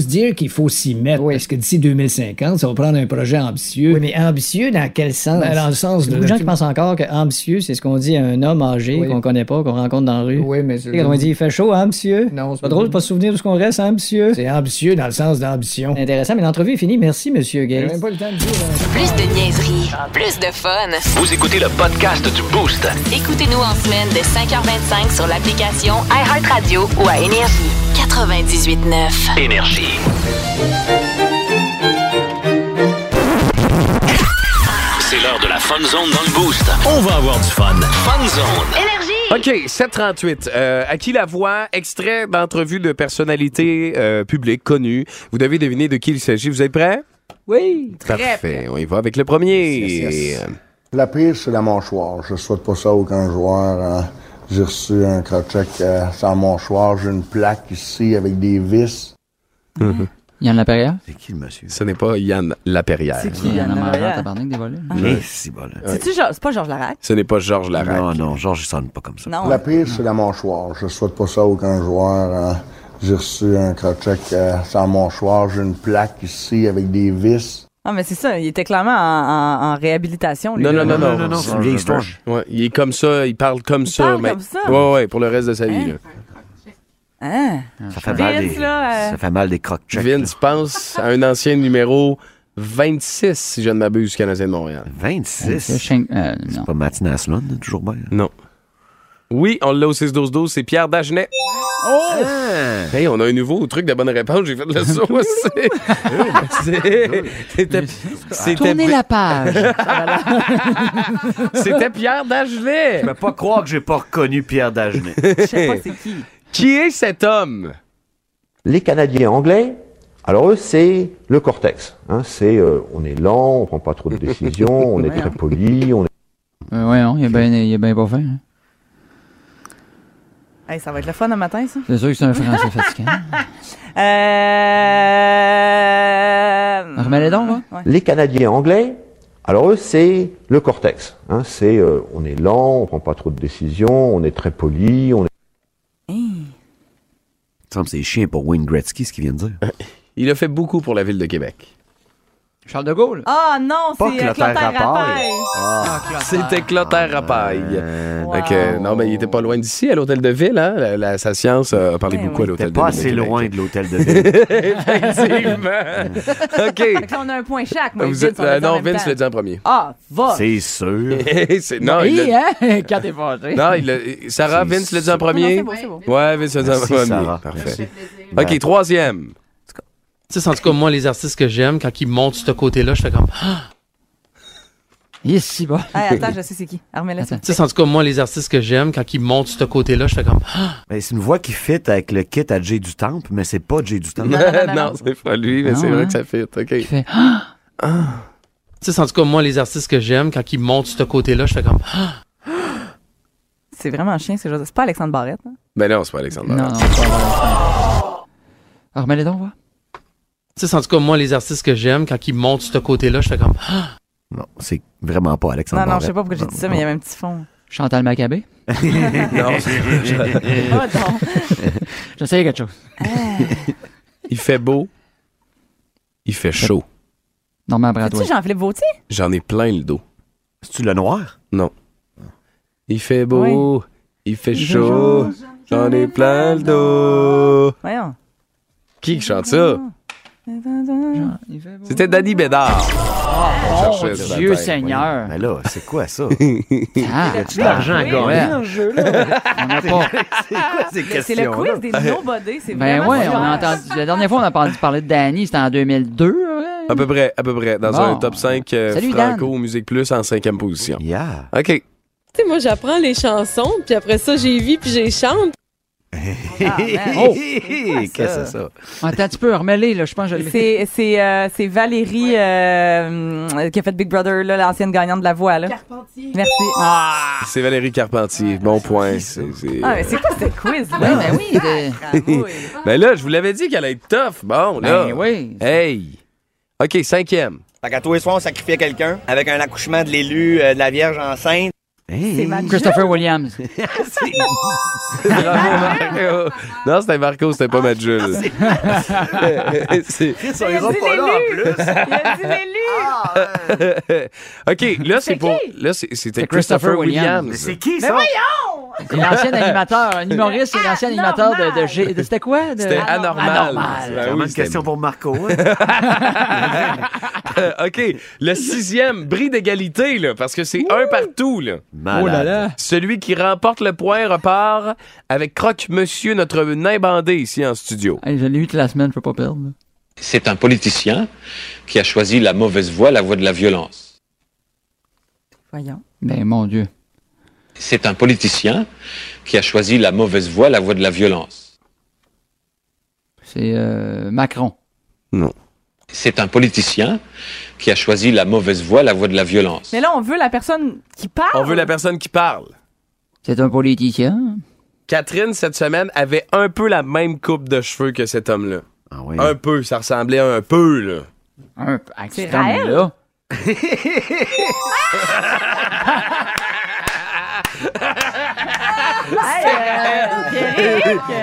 juste dire qu'il faut s'y mettre. Parce que d'ici 2050, ça va prendre un projet ambitieux.
Oui, mais ambitieux dans quel sens?
Ben, dans le sens
Il y a
de-
de gens qui pensent encore que ambitieux, c'est ce qu'on dit à un homme âgé
Oui.
qu'on connaît pas, qu'on rencontre dans la rue.
Oui, mais
sais, Quand on dit il fait chaud, hein, monsieur?
Non,
C'est pas drôle de pas se souvenir de ce qu'on reste, hein, monsieur?
C'est ambitieux dans le sens d'ambition.
Intéressant, mais l'entrevue est finie. Merci, monsieur
J'ai
Gates.
même pas le temps de dire. hein.
Plus de niaiserie, plus de fun.
Vous écoutez le podcast du Boost.
Écoutez-nous en semaine de 5h25 sur l'application iHeartRadio ou à Énergie. 98.9.
Énergie. C'est l'heure de la Fun Zone dans le Boost. On va avoir du fun. Fun Zone.
OK, 738. Euh, à qui la voix? Extrait d'entrevue de personnalité euh, publique connue. Vous devez deviner de qui il s'agit. Vous êtes prêts?
Oui.
Parfait. On y va avec le premier.
Yes, yes. La pire, c'est la mâchoire. Je souhaite pas ça à aucun joueur. hein. J'ai reçu un crotch-check euh, sans mâchoire. J'ai une plaque ici avec des vis.
Yann Laperrière?
C'est qui le monsieur?
Ce n'est pas Yann Laperrière.
C'est qui,
Il
Yann Laperrière?
tabarnak des volets.
Eh, si, bon, là.
C'est-tu Georges- C'est pas Georges Larac?
Ce n'est pas Georges Larac.
Non, non, Georges, il sonne pas comme ça.
Non.
La pire, c'est la mâchoire. Je souhaite pas ça à aucun joueur. hein. J'ai reçu un crotch-check euh, sans mâchoire. J'ai une plaque ici avec des vis.
Ah, mais c'est ça. Il était clairement en, en- en réhabilitation. lui,
Non,
là.
non, non, non.
non, non, c'est une vieille histoire.
Ouais, il est comme ça, il parle comme ça.
parle
mais...
comme ça?
Ouais, ouais, pour le reste de sa vie.
Hein?
là.
Hein?
Ça fait mal
Vince,
des,
là, euh,
ça fait mal des crocs
Vince pense à un ancien numéro 26, si je ne m'abuse, Canadien de Montréal.
26.
Shane- euh, non.
C'est pas Mathieu Naslund, toujours bien.
Non. Oui, on l'a au 6-12-12, c'est Pierre Dagenet.
Ah!
Hey, on a un nouveau truc de bonne réponse, j'ai fait le saut aussi. C'est- C'était
Tournez la page.
c'était Pierre Dagenet.
Je peux pas croire que j'ai pas reconnu Pierre Dagenet.
Je sais pas c'est qui.
Qui est cet homme?
Les Canadiens anglais, alors eux, c'est le cortex. Hein, c'est, euh, on est lent, on prend pas trop de décisions, on est très poli, on est...
Euh, ouais, non, il est bien il est bien pas fait. hein.
Hey, ça va être le fun le matin, ça.
C'est sûr que c'est un français fatigant.
Euh...
Remets-les donc.
Ouais.
Les Canadiens anglais, alors eux, c'est le cortex. Hein, c'est, euh, on est lent, on prend pas trop de décisions, on est très poli, on est...
Semble que c'est chien pour Wayne Gretzky, ce qu'il vient de dire.
Il a fait beaucoup pour la ville de Québec.
Charles de Gaulle?
Ah non, c'est euh,
Clotaire
Clotaire
Rapaille.
Rapaille.
Ah,
C'était Clotaire Rapaille.
Wow.
Fait que, non, mais il était pas loin d'ici, à l'hôtel de ville. Hein? La, la- sa science a parlé
Eh
beaucoup
oui.
à l'hôtel de
pas
ville.
assez
de Québec.
loin de l'hôtel de ville.
Effectivement. OK.
Fait que là, on a un point chaque. Moi,
Vous êtes- euh, non, Vince l'a dit en premier.
Ah, va.
C'est sûr.
C'est- non, il
Oui, hein? Quand t'es fâché.
non, il Sarah,
C'est
Vince l'a dit en premier?
non, c'est bon, c'est bon.
Ouais, Vince l'a dit en premier.
Sarah.
Parfait. OK, troisième.
Tu sais, en tout cas, moi, les artistes que j'aime, quand ils montent ce côté-là, je fais comme.
Si bas.
Hey, attends, je sais c'est qui.
Attends.
Tu sais, en tout cas, moi, les artistes que j'aime, quand ils montent ce côté-là, je fais comme. Ah!
Ben, c'est une voix qui fit avec le kit à Jay du Temple, mais c'est pas Jay du Temple.
Non, non, non, non.
c'est pas lui, mais
Non,
c'est vrai
hein?
que ça fit. OK.
Il fait Ah!
Tu sais, en tout cas, moi, les artistes que j'aime, quand ils montent ce côté-là, je fais comme. Ah!
C'est vraiment chien, c'est juste. C'est pas Alexandre Barrette. hein?
Ben non, c'est pas Alexandre.
Non,
Barrette.
non, c'est pas. Ah, Remets-les donc, va.
Tu sais, en tout cas, moi, les artistes que j'aime, quand ils montent ce côté-là, je fais comme. Ah!
Non, c'est vraiment pas Alexandre
Non, non, je sais pas pourquoi j'ai dit ça, mais il y avait un petit fond.
Chantal Maccabé.
non, c'est-
Oh non.
J'essayais quelque chose.
Il fait beau. Il fait chaud.
Normand
C'est-tu
Bradois.
Jean-Philippe Vautier?
J'en ai plein le dos.
C'est-tu le noir?
Non. Il fait beau. Il fait chaud. J'en ai plein le dos.
Voyons.
Qui qui chante ça? C'était Danny Bédard.
Oh,
la
Dieu Seigneur.
Mais là, c'est quoi ça?
Ah,
Y l'argent à gagner dans le jeu, là?
On n'a pas.
C'est quoi ces
Mais C'est le quiz des nobody. C'est
Ben ouais, on a entendu. La dernière fois, on a entendu parler de Danny, c'était en 2002. ouais.
À peu près, à peu près. Dans
Bon.
un top 5 euh,
Salut,
franco Musique Plus en cinquième position.
Yeah.
OK.
Tu sais, moi, j'apprends les chansons, puis après ça, j'ai vis, puis j'ai chante.
Ah,
Oh!
Qu'est-ce que c'est ça?
Attends un petit peu, remets-les, là. Je pense que je l'ai.
C'est c'est euh, c'est Valérie euh, qui a fait Big Brother là, l'ancienne gagnante de la voix là.
Carpentier.
Merci. Ah,
C'est Valérie Carpentier. Bon point. C'est, c'est-
Ah, mais c'est quoi ce quiz là?
Oui, ben oui. de-
Ben là, je vous l'avais dit qu'elle allait être tough. Bon, là.
Ben oui.
Hey. OK, cinquième.
Fait qu'à tous les soirs, on sacrifiait quelqu'un avec un accouchement de l'élu, euh, de la Vierge enceinte.
C'est ma
Christopher Williams.
Bravo, Marco. Non, c'était Marco, c'était pas Majul. C'est-
Chris, on ira pas là en plus.
Il a dit l'élu.
OK, là, c'est pour. Là, c'est- c'était
C'est
Christopher
Christopher Williams.
Williams.
Mais c'est qui
Mais
ça?
voyons.
C'est l'ancien animateur, un humoriste, c'est l'ancien animateur de, de, G- de- C'était quoi? De...
C'était anormal.
Anormal.
Ben
Vraiment
oui,
une
c'était-
question pour Marco. hein?
Euh, OK, le sixième, bris d'égalité, là, parce que c'est un partout, là.
Malade.
Oh là là.
Celui qui remporte le point repart avec Croque-Monsieur, notre nain bandé ici en studio.
Hey, je l'ai eu toute la semaine, je peux pas perdre.
C'est un politicien qui a choisi la mauvaise voie, la voie de la violence.
Voyons.
Ben, mon Dieu.
C'est un politicien qui a choisi la mauvaise voie, la voie de la violence.
C'est euh, Macron.
Non.
C'est un politicien qui a choisi la mauvaise voie, la voie de la violence.
Mais là on veut la personne qui parle.
On veut la personne qui parle.
C'est un politicien.
Catherine, cette semaine, avait un peu la même coupe de cheveux que cet homme-là.
Ah oui.
Un peu, ça ressemblait un peu, là.
Un peu. Avec
C'est
cet homme-là.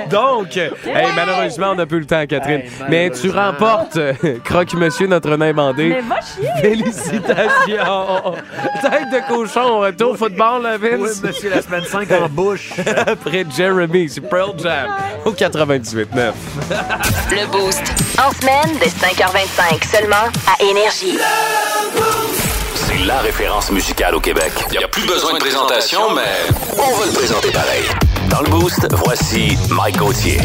Donc, hey, malheureusement, on n'a plus le temps, Catherine. Mais tu remportes euh, Croque-Monsieur, notre nain bandé.
Mais va chier.
Félicitations! Tête de cochon, retour au football, là,
Oui,
Vince?
monsieur, la semaine 5 en bouche.
Après Jeremy, c'est Pearl Jam au 98.9.
Le Boost. En semaine, dès 5h25, seulement à Énergie.
La référence musicale au Québec. Il n'y a plus besoin de présentation, mais on va le présenter pareil. Dans le Boost, voici Mike Gauthier.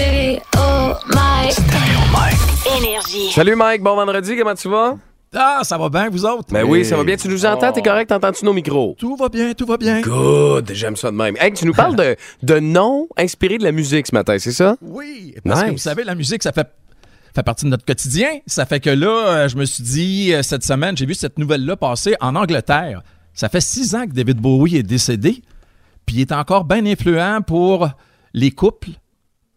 Énergie.
Salut Mike, bon vendredi, comment tu vas?
Ah, ça va bien, vous autres?
Ben oui, ça va bien. Tu nous entends? T'es correct? Entends-tu nos micros?
Tout va bien, tout va bien.
Good, j'aime ça de même. Hey, tu nous parles de, de noms inspirés de la musique ce matin, c'est ça?
Oui, parce que
Nice.
vous savez, la musique, ça fait, fait partie de notre quotidien. Ça fait que là, euh, je me suis dit, euh, cette semaine, j'ai vu cette nouvelle-là passer en Angleterre. Ça fait six ans que David Bowie est décédé, puis il est encore bien influent pour les couples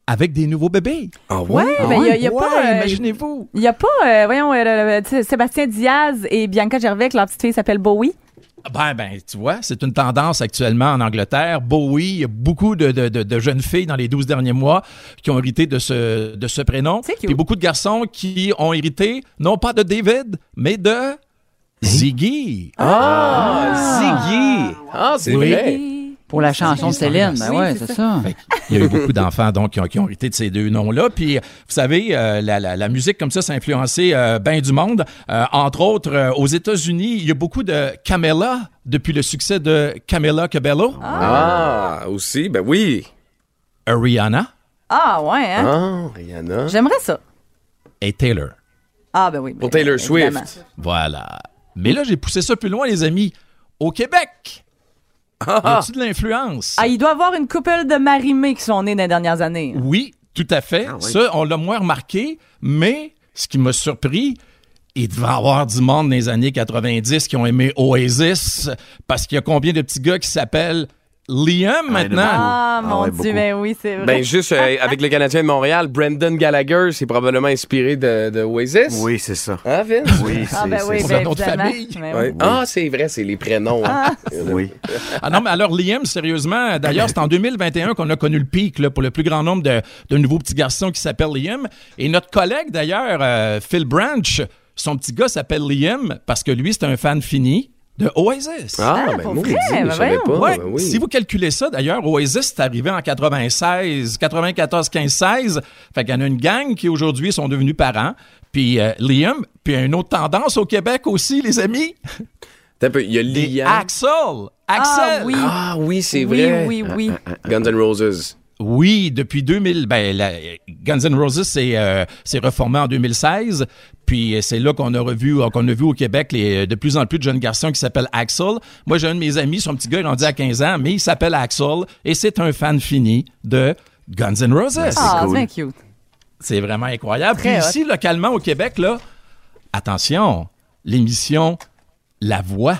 avec des nouveaux bébés.
Ah
Ouais, ben, il y a- il y a
Ouais,
pas, euh,
imaginez-vous.
Il y a pas, euh, voyons, euh, Sébastien Diaz et Bianca Gervais, que leur petite fille s'appelle Bowie.
Ben, ben, tu vois, c'est une tendance actuellement en Angleterre. Bowie, il y a beaucoup de, de- de- de jeunes filles dans les 12 derniers mois qui ont hérité de ce, de ce prénom. Et beaucoup de garçons qui ont hérité, non pas de David, mais de Ziggy.
Ah, Ziggy. Ah, c'est
Oui.
vrai.
Pour la chanson de Céline, ben
Oui,
ouais,
c'est
c'est ça.
Il y a eu beaucoup d'enfants donc qui ont, qui ont hérité de ces deux noms-là. Puis, vous savez, euh, la, la- la musique comme ça, ça a influencé euh, bien du monde. Euh, entre autres, euh, aux États-Unis, il y a beaucoup de Camilla depuis le succès de Camilla Cabello.
Ah, aussi, ben oui.
Rihanna
Ah, ouais, hein?
Ah, Rihanna.
J'aimerais ça.
et Taylor.
Ah, ben oui. ben,
Pour Taylor
évidemment.
Swift.
Voilà. Mais là, j'ai poussé ça plus loin, les amis. Au Québec, y a-tu de l'influence?
Ah, il doit y avoir une couple de marimés qui sont nés dans les dernières années.
Oui, tout à fait.
oui.
Ça, on l'a moins remarqué, mais ce qui m'a surpris, il devait y avoir du monde dans les années 90 qui ont aimé Oasis, parce qu'il y a combien de petits gars qui s'appellent Liam maintenant.
Ah, mon
ouais,
Dieu, ben oui, c'est vrai.
Ben, juste euh, avec le Canadien de Montréal, Brendan Gallagher, c'est probablement inspiré de, de Oasis.
Oui, c'est ça.
Hein, Vince?
Oui,
ah,
c'est
ben oui,
c'est
ben
un nom de
évidemment.
famille.
Ben oui.
Ah, c'est vrai, c'est les prénoms. hein.
ça. Oui.
Ah non, mais alors Liam, sérieusement, d'ailleurs, c'est en 2021 qu'on a connu le pic là, pour le plus grand nombre de, de nouveaux petits garçons qui s'appellent Liam. Et notre collègue, d'ailleurs, euh, Phil Branch, son petit gars s'appelle Liam parce que lui, c'est un fan fini de Oasis.
Ah,
Ah,
ben
pour vrai?
je
Ben
savais pas.
Ouais,
ben oui.
Si vous calculez ça, d'ailleurs, Oasis, c'est arrivé en 96, 94, 15, 16. Fait qu'il y en a une gang qui aujourd'hui sont devenus parents. Puis euh, Liam, puis une autre tendance au Québec aussi, les amis.
Attends un peu, il y a Liam.
Axel. Axel.
Ah oui.
Ah oui, c'est
oui,
vrai.
oui, oui.
Guns N' Roses.
Oui, depuis 2000, ben, la- Guns N' Roses s'est euh, reformé en 2016. Puis euh, c'est là qu'on a revu, euh, qu'on a vu au Québec les, de plus en plus de jeunes garçons qui s'appellent Axel. Moi, j'ai un de mes amis, son petit gars, il en dit à 15 ans, mais il s'appelle Axel et c'est un fan fini de Guns N' Roses.
Ah, c'est bien cute.
C'est vraiment incroyable.
Très
Puis ici, localement au Québec, là, attention, l'émission La Voix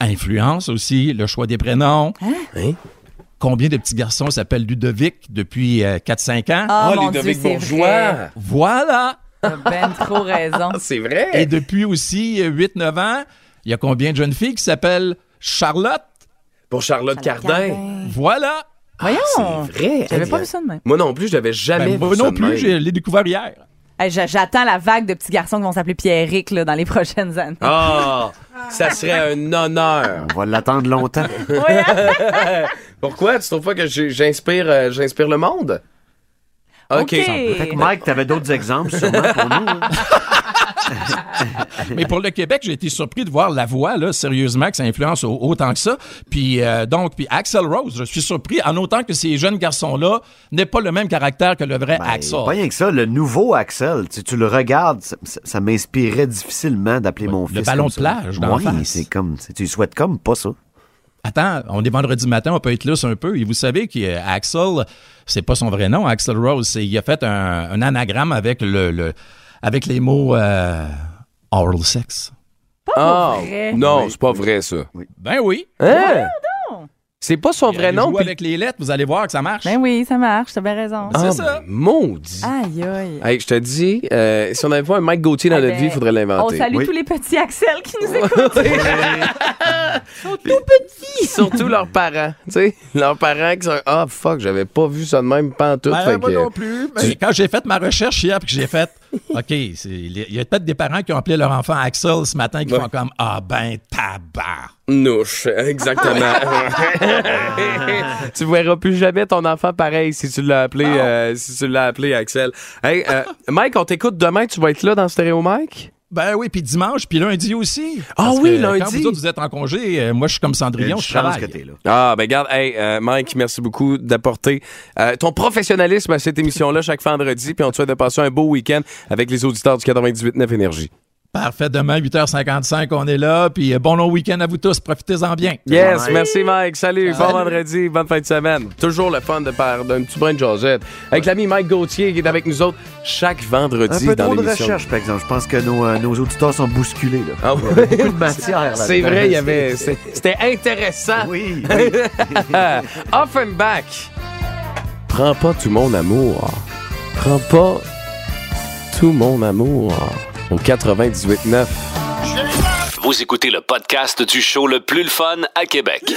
influence aussi le choix des prénoms.
Hein?
Combien de petits garçons s'appellent Ludovic depuis euh, 4-5 ans?
Ah,
Oh, Ludovic
Dieu,
Bourgeois.
vrai.
Voilà!
T'as ben trop raison.
C'est vrai.
Et depuis aussi euh, 8-9 ans, il y a combien de jeunes filles qui s'appellent Charlotte?
Pour Charlotte Cardin.
Voilà!
Voyons.
C'est vrai.
J'avais pas vu ça de même.
Moi non plus, je l'avais jamais
Ben, moi
vu ça
non
de
plus,
même.
je l'ai découvert hier.
Hey, J'attends la vague de petits garçons qui vont s'appeler Pierrick là, dans les prochaines années.
Ah, ça serait un honneur.
On va l'attendre longtemps.
Pourquoi? Tu trouves pas que j'inspire euh, j'inspire le monde? OK.
OK.
Fait que Mike, t'avais d'autres exemples sûrement pour nous. hein?
Mais pour le Québec, j'ai été surpris de voir la voix, là, sérieusement, que ça influence au- autant que ça. Puis euh, donc, puis Axel Rose, je suis surpris en autant que ces jeunes garçons-là n'aient pas le même caractère que le vrai
Ben,
Axel.
Pas rien que ça, le nouveau Axel, tu, tu le regardes, ça, ça- m'inspirait difficilement d'appeler mon
le
fils.
ballon
comme
de plage d'en
Oui, c'est comme, tu souhaites comme pas ça.
Attends, on est vendredi matin, on peut être lousse un peu. Et vous savez qu'Axel, c'est pas son vrai nom, Axel Rose. Il a fait un, un anagramme avec le, le- avec les mots euh, oral sex.
Ah,
vrai.
non, c'est pas vrai ça.
Ben oui.
Hein? C'est pas son vrai nom.
avec les lettres, vous allez voir que ça marche.
Ben oui, ça marche, t'as bien raison.
Ah,
c'est ça.
ben, maudit.
Aïe, aïe.
Hey, je te dis, euh, si on avait pas un Mike Gauthier dans
Ah
notre
ben,
vie, il faudrait
On
l'inventer.
salue
Oui.
tous les petits Axel qui nous écoutent.
Ils sont tout petits. Surtout leurs parents. Tu sais, leurs parents qui sont. Ah, fuck, j'avais pas vu ça de même pantoute.
Ben,
fait
moi
que-
non plus. mais quand j'ai fait ma recherche hier, puis que j'ai fait, OK, il y a peut-être des parents qui ont appelé leur enfant Axel ce matin qui
Ouais.
font comme, ah ben, tabac.
Nouche, exactement. tu verras plus jamais ton enfant pareil si tu l'as appelé, euh, si tu l'as appelé Axel. Hey, euh, Mike, on t'écoute demain. Tu vas être là dans Stéréo Mike?
Ben oui, puis dimanche, puis lundi aussi.
Ah
Parce
oui,
que
lundi.
Quand vous autres, vous êtes en congé, euh, moi, je suis comme Cendrillon, je travaille.
que là.
Ah, ben garde, hey, euh, Mike, merci beaucoup d'apporter euh, ton professionnalisme à cette émission-là chaque vendredi, puis on te souhaite de passer un beau week-end avec les auditeurs du 98.9 Énergie.
Parfait, demain, 8h55, on est là, puis euh, bon long week-end à vous tous, profitez-en bien.
Yes, merci Mike. Salut, bon vendredi, bonne fin de semaine. Toujours le fun de faire d'un petit brin de Josette. Avec l'ami Mike Gauthier qui est avec nous autres chaque
Un
vendredi
peu
dans
trop de recherche, par exemple. Je pense que nos, euh, nos auditeurs sont bousculés. Là.
Ah
Il y a beaucoup de matière.
C'est vrai, il y avait. C'était intéressant.
Oui, oui.
Offenbach. Prends pas tout mon amour. Prends pas tout mon amour. Au 98.9.
Vous écoutez le podcast du show le plus le fun à Québec.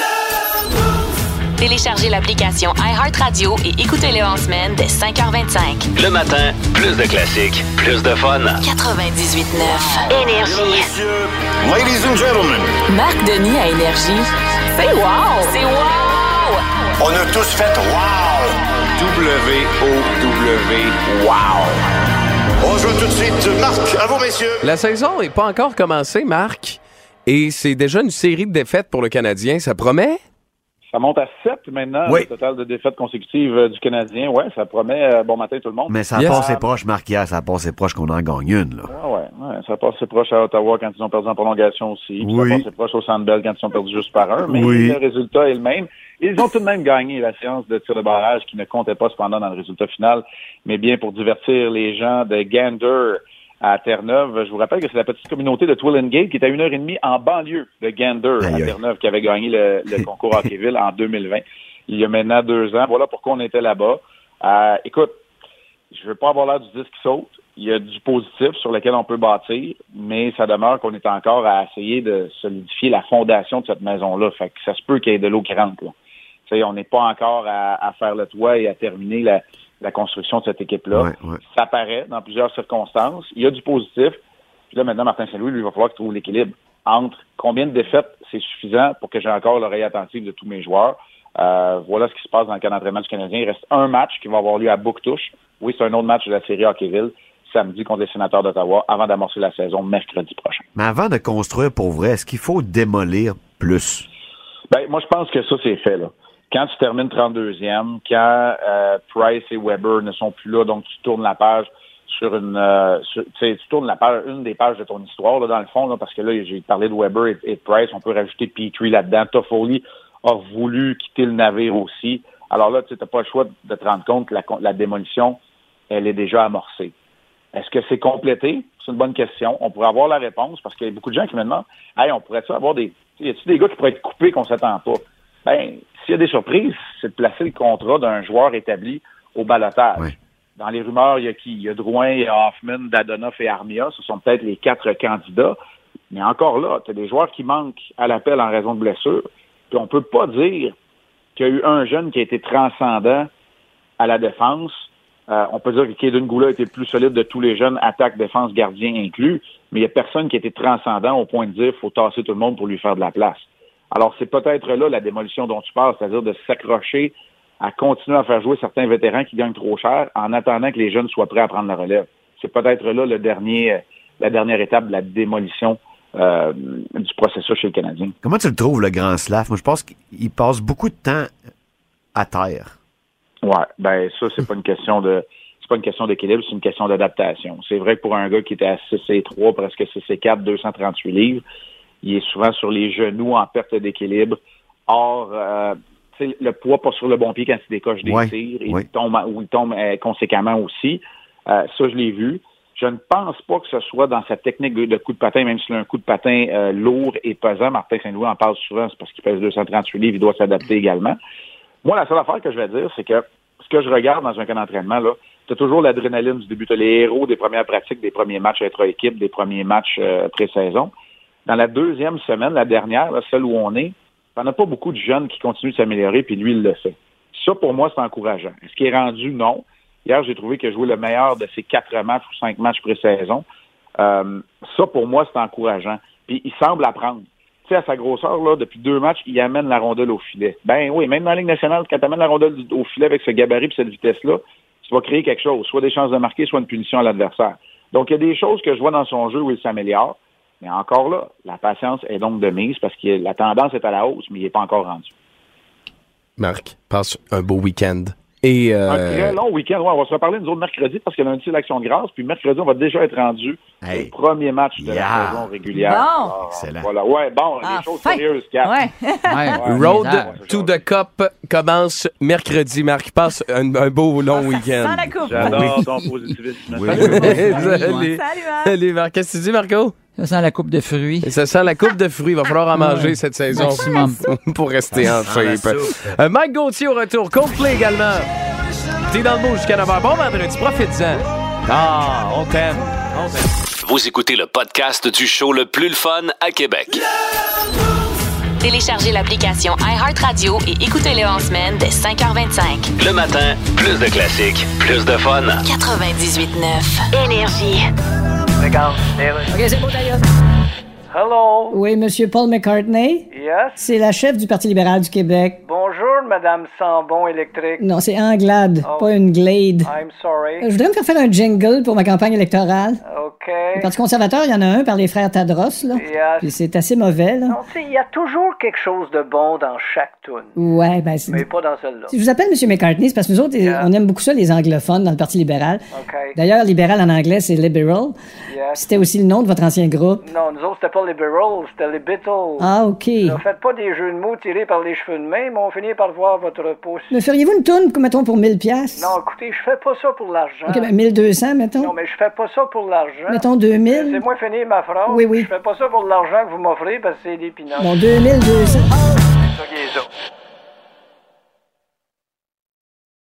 Téléchargez l'application iHeartRadio et écoutez-le en semaine dès 5h25.
Le matin, plus de classiques, plus de fun.
98.9 Énergie.
Ladies and gentlemen,
Marc Denis à Énergie. C'est wow! C'est wow!
on a tous fait wow!
W-O-W. Wow.
On joue tout de suite. Marc, à vous, messieurs.
La saison n'est pas encore commencée, Marc. Et c'est déjà une série de défaites pour le Canadien. Ça promet?
Ça monte à 7 maintenant,
Oui.
le total de défaites consécutives euh, du Canadien. Ouais, ça promet euh, bon matin tout le monde.
Mais ça a
Yes.
passé proche, Marc, hier. Ça a passé proche qu'on en gagne une. Là.
Ah ouais, ouais, ça passe proche à Ottawa quand ils ont perdu en prolongation aussi. Puis
Oui.
Ça passe proche au Sandbell quand ils ont perdu juste par un. Mais
Oui.
le résultat est le même. Ils ont tout de même gagné la séance de tir de barrage qui ne comptait pas cependant dans le résultat final, mais bien pour divertir les gens de Gander à Terre-Neuve. Je vous rappelle que c'est la petite communauté de Twillingate qui est à une heure et demie en banlieue de Gander à. Terre-Neuve qui avait gagné le, le concours Hockeyville en 2020. il y a maintenant deux ans. Voilà pourquoi on était là-bas. Euh, écoute, je veux pas avoir l'air du disque qui saute. Il y a du positif sur lequel on peut bâtir, mais ça demeure qu'on est encore à essayer de solidifier la fondation de cette maison-là. Fait que ça se peut qu'il y ait de l'eau qui rentre. Là. On n'est pas encore à, à faire le toit et à terminer la, la construction de cette équipe-là.
Ouais, ouais.
Ça apparaît dans plusieurs circonstances. Il y a du positif. Puis là, maintenant, Martin Saint-Louis, lui, il va falloir qu'il trouve l'équilibre entre combien de défaites c'est suffisant pour que j'ai encore l'oreille attentive de tous mes joueurs. Euh, voilà ce qui se passe dans le camp d'entraînement du Canadien. Il reste un match qui va avoir lieu à Bouctouche. Oui, c'est un autre match de la série Hockeyville, samedi contre les sénateurs d'Ottawa, avant d'amorcer la saison mercredi prochain.
Mais avant de construire pour vrai, est-ce qu'il faut démolir plus?
Ben, moi, je pense que ça, c'est fait, là. Quand tu termines 32e, quand euh, Price et Weber ne sont plus là, donc tu tournes la page sur une euh, tu une des pages de ton histoire, là, dans le fond, là, parce que là, j'ai parlé de Weber et, de Price, on peut rajouter Petrie là-dedans. Toffoli a voulu quitter le navire aussi. Alors là, tu n'as pas le choix de te rendre compte que la démolition, elle est déjà amorcée. Est-ce que c'est complété? C'est une bonne question. On pourrait avoir la réponse parce qu'il y a beaucoup de gens qui me demandent Hey, on pourrait-tu avoir des. Y a-t-il des gars qui pourraient être coupés qu'on s'attend pas? Ben, s'il y a des surprises, c'est de placer le contrat d'un joueur établi au balotage. Dans les rumeurs, il y a qui? Il y a Drouin, il y a Hoffman, Dadonoff et Armia. Ce sont peut-être les quatre candidats. Mais encore là, tu as des joueurs qui manquent à l'appel en raison de blessures. Puis on peut pas dire qu'il y a eu un jeune qui a été transcendant à la défense. Euh, on peut dire que Kaden Goula était le plus solide de tous les jeunes, attaque, défense, gardien inclus, mais il n'y a personne qui a été transcendant au point de dire faut tasser tout le monde pour lui faire de la place. Alors, c'est peut-être là la démolition dont tu parles, c'est-à-dire de s'accrocher à continuer à faire jouer certains vétérans qui gagnent trop cher en attendant que les jeunes soient prêts à prendre la relève. C'est peut-être là le dernier, euh, la dernière étape de la démolition euh, du processus chez le Canadien.
Comment tu le trouves, le grand Slav? Moi, je pense qu'il passe beaucoup de temps à terre.
Ouais, ben ça, c'est pas une question de c'est pas une question d'équilibre, c'est une question d'adaptation. C'est vrai que pour un gars qui était à 6 et 3, presque 6 et 4, 238 livres, il est souvent sur les genoux en perte d'équilibre. Or, euh, le poids pas sur le bon pied quand il décoche des
Ouais,
tirs, il
ouais.
tombe ou il tombe euh, conséquemment aussi. Euh, ça, je l'ai vu. Je ne pense pas que ce soit dans sa technique de coup de patin, même s'il a un coup de patin lourd et pesant. Martin Saint-Louis en parle souvent, c'est parce qu'il pèse 238 livres, il doit s'adapter également. Moi, la seule affaire que je vais dire, c'est que ce que je regarde dans un camp d'entraînement, là, tu toujours l'adrénaline du début. Tu les héros des premières pratiques, des premiers matchs intra-équipe, des premiers matchs euh, pré-saison. Dans la deuxième semaine, la dernière, celle où on est, t'en as pas beaucoup de jeunes qui continuent de s'améliorer, puis lui, il le fait. Ça, pour moi, c'est encourageant. Est-ce qu'il est rendu? Non. Hier, j'ai trouvé qu'il a joué le meilleur de ses quatre matchs ou cinq matchs pré-saison. Euh, ça, pour moi, c'est encourageant. Puis il semble apprendre. Tu sais, à sa grosseur, là, depuis deux matchs, il amène la rondelle au filet. Ben oui, même dans la Ligue nationale, quand tu amènes la rondelle au filet avec ce gabarit et cette vitesse-là, tu vas créer quelque chose, soit des chances de marquer, soit une punition à l'adversaire. Donc, il y a des choses que je vois dans son jeu où il s'améliore. Mais encore là, la patience est donc de mise parce que la tendance est à la hausse, mais il n'est pas encore rendu.
Marc, passe un beau week-end. Et euh,
Un très long week-end. Ouais, on va se reparler nous autres mercredi parce que lundi, c'est l'action de grâce. Puis mercredi, on va déjà être rendu au premier match de la saison régulière.
Bon.
Alors,
Excellent.
Voilà. Ouais, bon, les choses
Enfin.
sérieuses, Cap.
Ouais.
Ouais.
Road
Ouais.
to the Cup commence mercredi. Marc, passe un, un beau long week-end.
Sans la coupe.
J'adore ton positivisme.
Oui.
Salut.
Salut, Marc.
Salut, Marc. Qu'est-ce que tu dis, Marco?
Ça sent la coupe de fruits.
Et ça sent la coupe de fruits. Il va falloir en manger cette saison
Maximum.
pour rester en
Dans la
shape. Euh, Mike Gauthier au retour. Coldplay également. T'es dans le mot jusqu'à 9h. Bon vendredi, profites-en. Ah, on t'aime. On t'aime.
Vous écoutez le podcast du show le plus le fun à Québec.
Téléchargez l'application iHeartRadio et écoutez-le en semaine dès 5h25.
Le matin, plus de classiques, plus de fun.
98.9 Énergie.
OK, c'est beau d'ailleurs.
Hello.
Oui, Monsieur Paul McCartney.
Yes.
C'est la chef du Parti libéral du Québec.
Bonjour, Madame Sambon électrique?
Non, c'est Anglade,
Oh.
pas une Glade.
I'm sorry.
Je voudrais me faire faire un jingle pour ma campagne électorale.
OK.
Le Parti conservateur, il y en a un par les frères Tadros, là. Puis c'est assez mauvais, là.
Non, tu sais, il y a toujours quelque chose de bon dans chaque tune.
Ouais, ben c'est...
Mais pas dans celle-là.
Si je vous appelle M. McCartney, c'est parce que nous autres,
Yeah.
on aime beaucoup ça, les anglophones, dans le Parti libéral.
OK.
D'ailleurs, libéral en anglais, c'est liberal. C'était aussi le nom de votre ancien groupe.
Non, nous autres, c'était pas Beatles, c'était les Beatles.
Ah, OK.
Ne faites pas des jeux de mots tirés par les cheveux de main, mais on finit par voir votre pouce.
Me feriez-vous une toune, mettons, pour 1000 piastres?
Non, écoutez, je fais pas ça pour l'argent.
OK, ben 1200, mettons.
Non, mais je fais pas ça pour l'argent.
Mettons 2000.
C'est moi finir ma phrase.
Oui, oui.
Je fais pas ça pour l'argent que vous m'offrez parce que c'est des pinottes.
Bon, 2200.
C'est ça qui est ça.